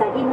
seguimos.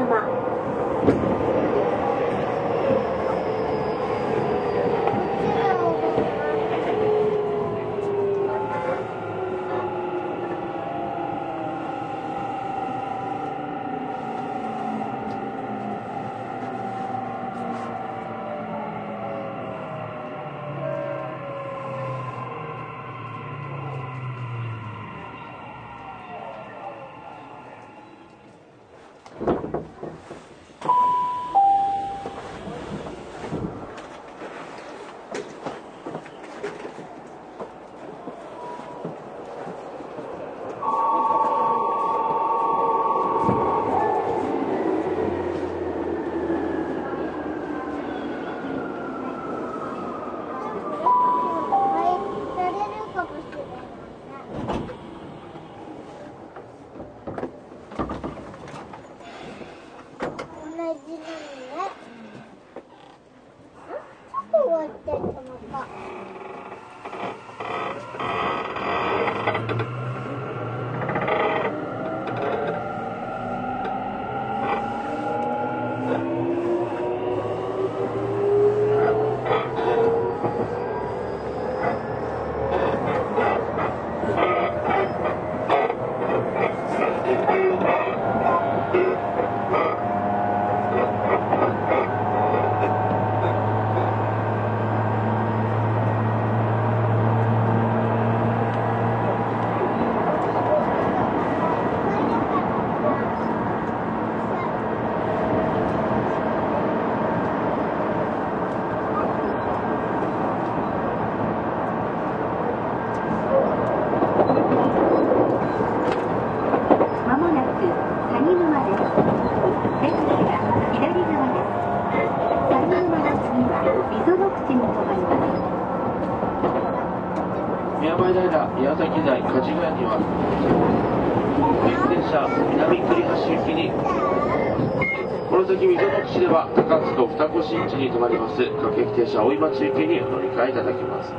車大井町行きにお乗り換えいただきます。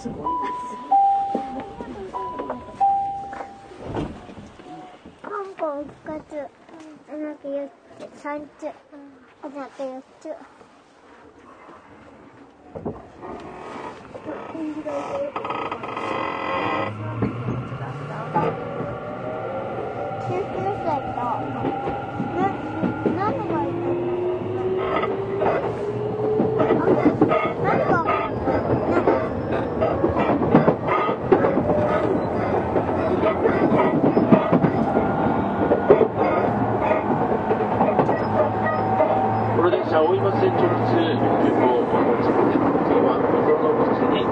すごい。ポンポン2つ、あなた4つ、3つ、あなた4つ。救急車と、な、何がいたのません。直通、空港、大阪鉄道は、溝の口に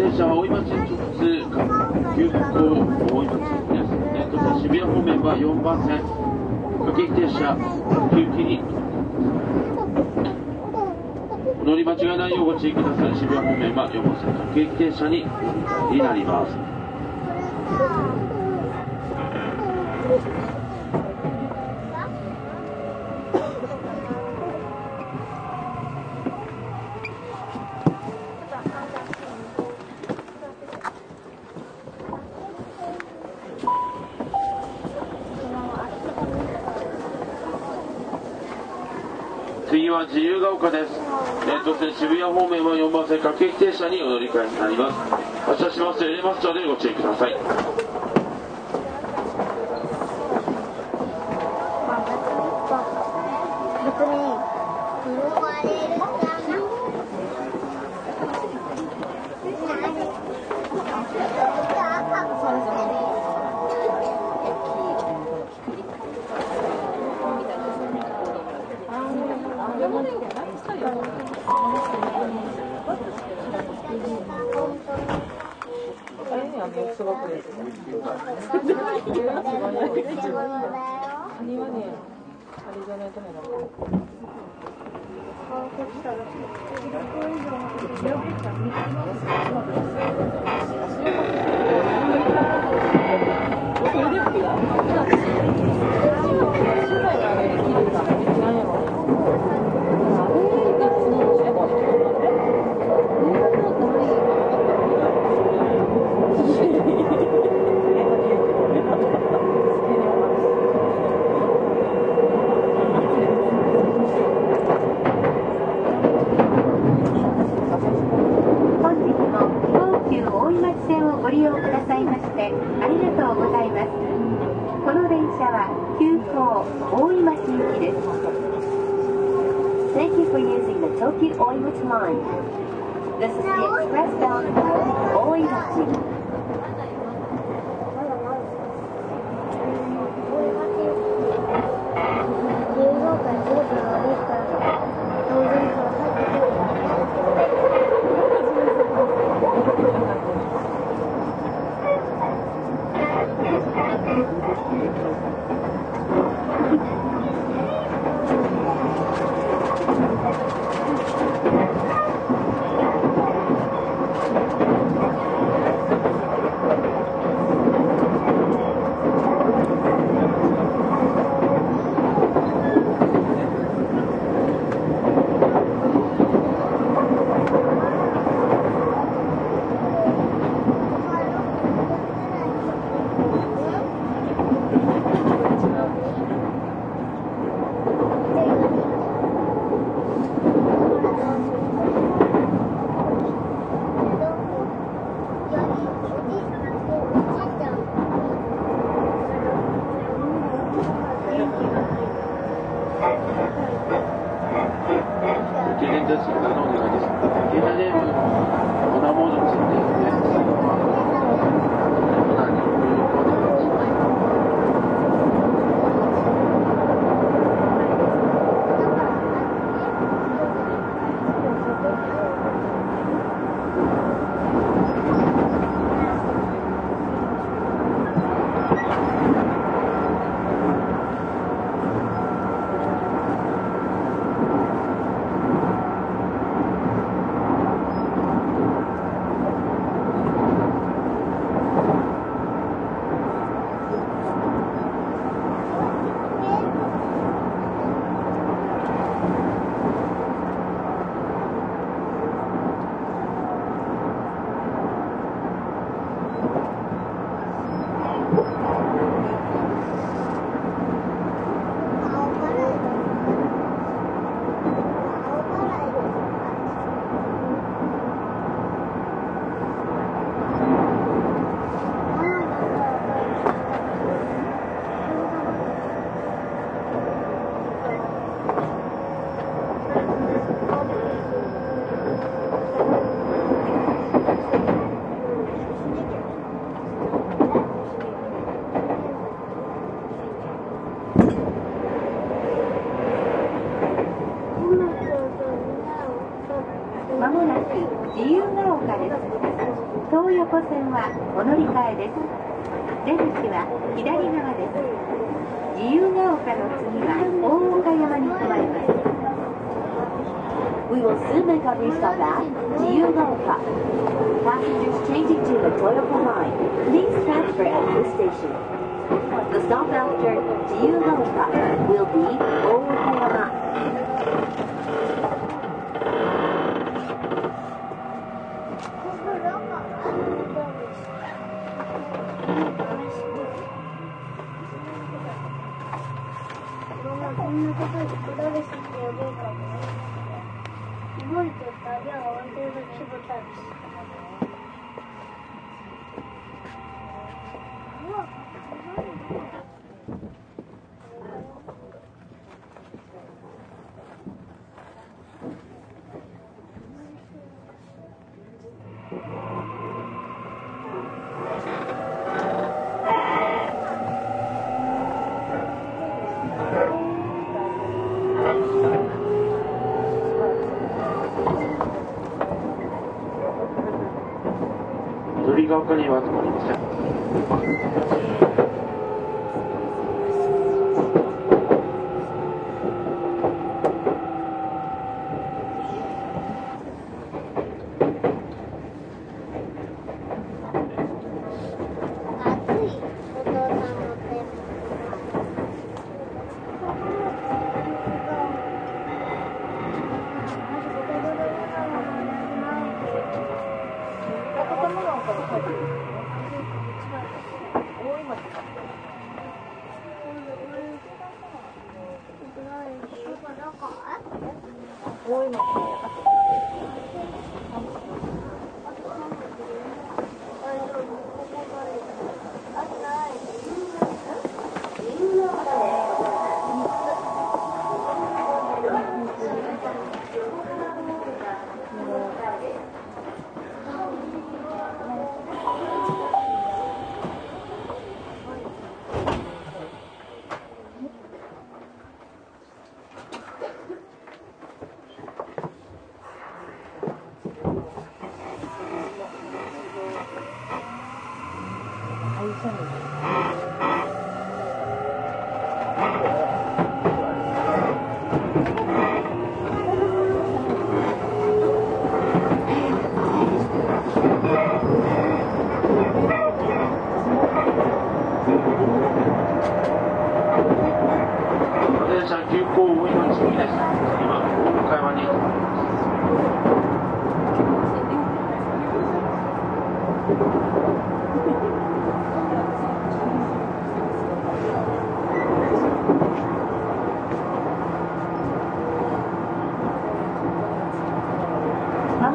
電車は大井町直通急行大井町です、渋谷方面は4番線。停車にお乗り間違いないようご注意ください。渋谷方面は4番線停車になります。渋谷方面は4番線各駅停車にお乗り換えになります。発車しますとレれまターでご注意ください。Keep all your time. This is the express bound for Oihachi.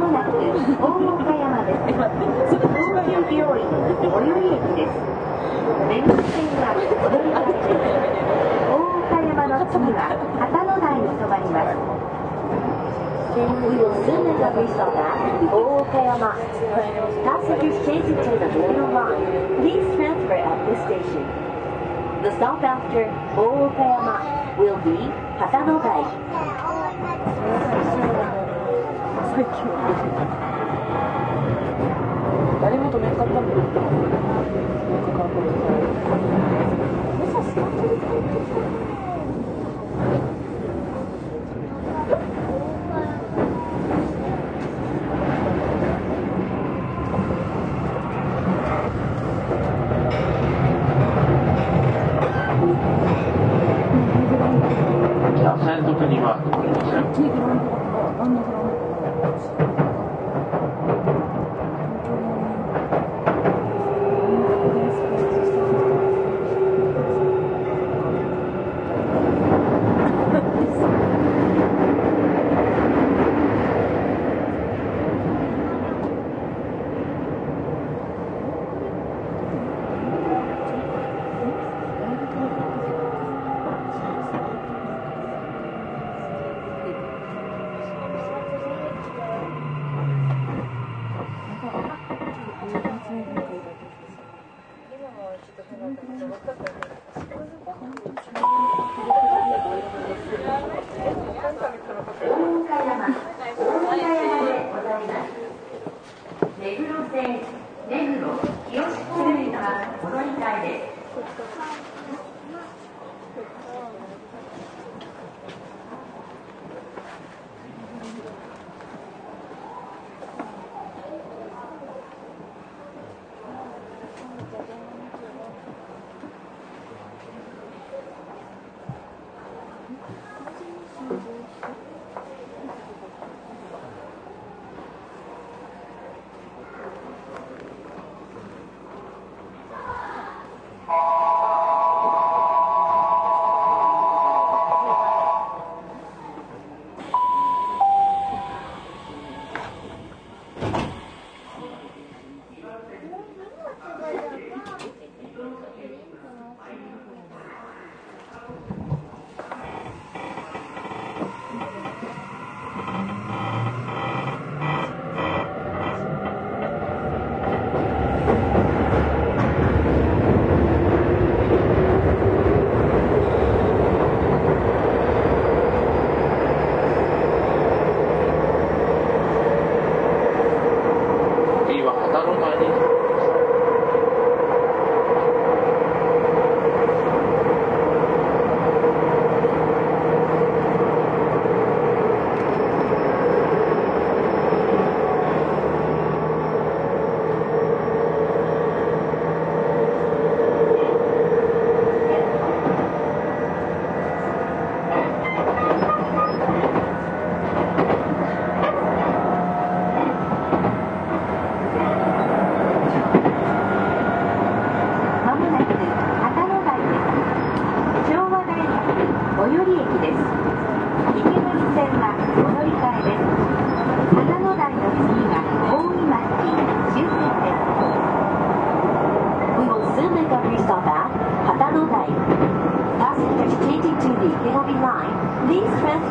もなく大岡山です。東急病院最寄り駅です。目黒線は戻ります。大岡山の次は旗の台に停まります。We will soon make a restop at 大岡山。Passengers changing to the Metro line. Please transfer at this station. The stop after 大岡山 will be 旗の台。最近誰も止めんかったんだよなんか観光北線特には、い目黒線、目黒、清志方面はお乗り換えです。「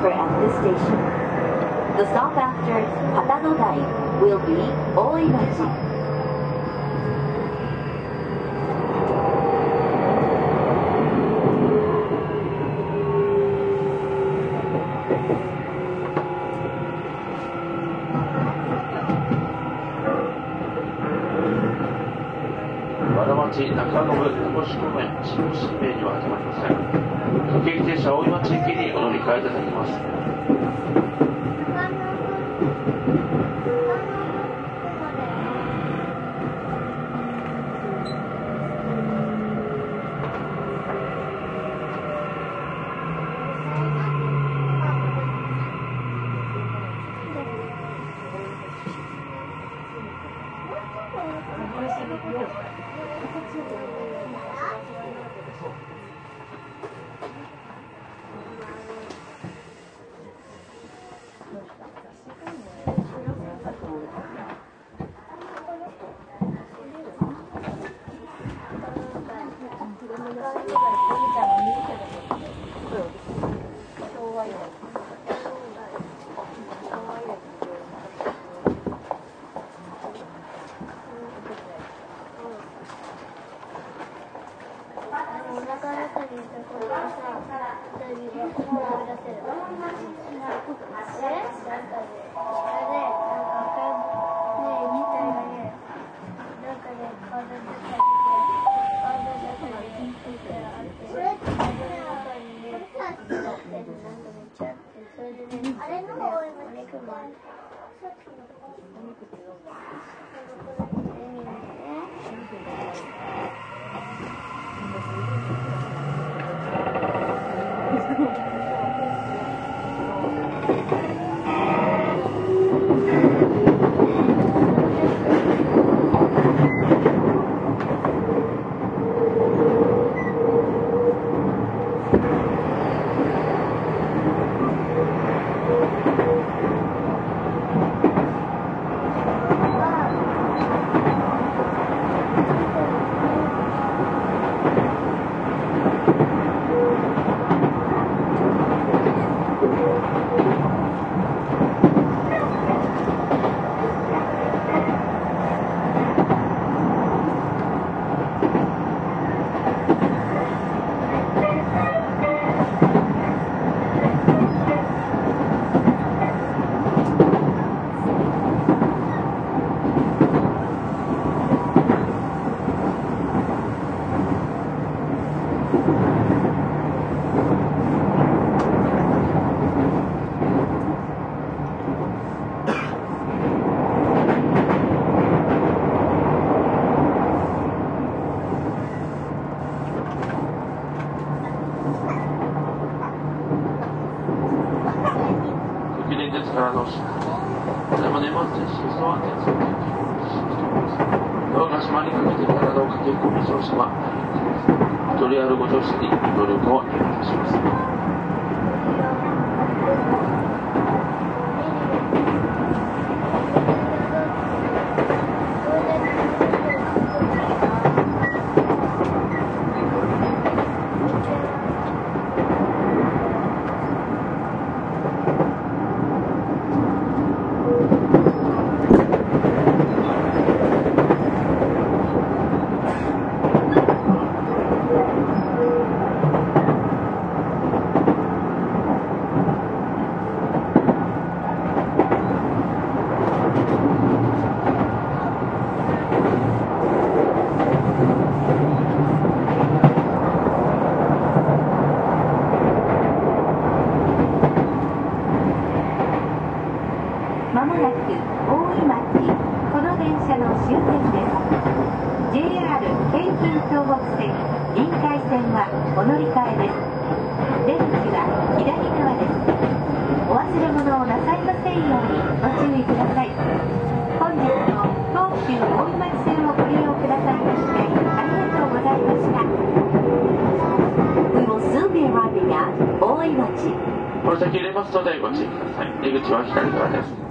transfer at this station. The stop after Hatanodai will be Oimachi. 和田町中延小志公園新新名には始まりません各駅停車大井町駅にお乗り換えいます。これも年末年始総安全装置ドアが閉まりかけて体を駆け込む乗車は一人あるご乗車にご協力をお願いいたしますまもなく大井町この電車の終点です JR 京浜東北線臨海線はお乗り換えです出口は左側ですお忘れ物をなさいませんように。ご注意ください。本日の東急大井町線をご利用ください。ましてありがとうござい。ました We will soon be arriving at 大井町この先入れますのでご注意ください。出口は左側です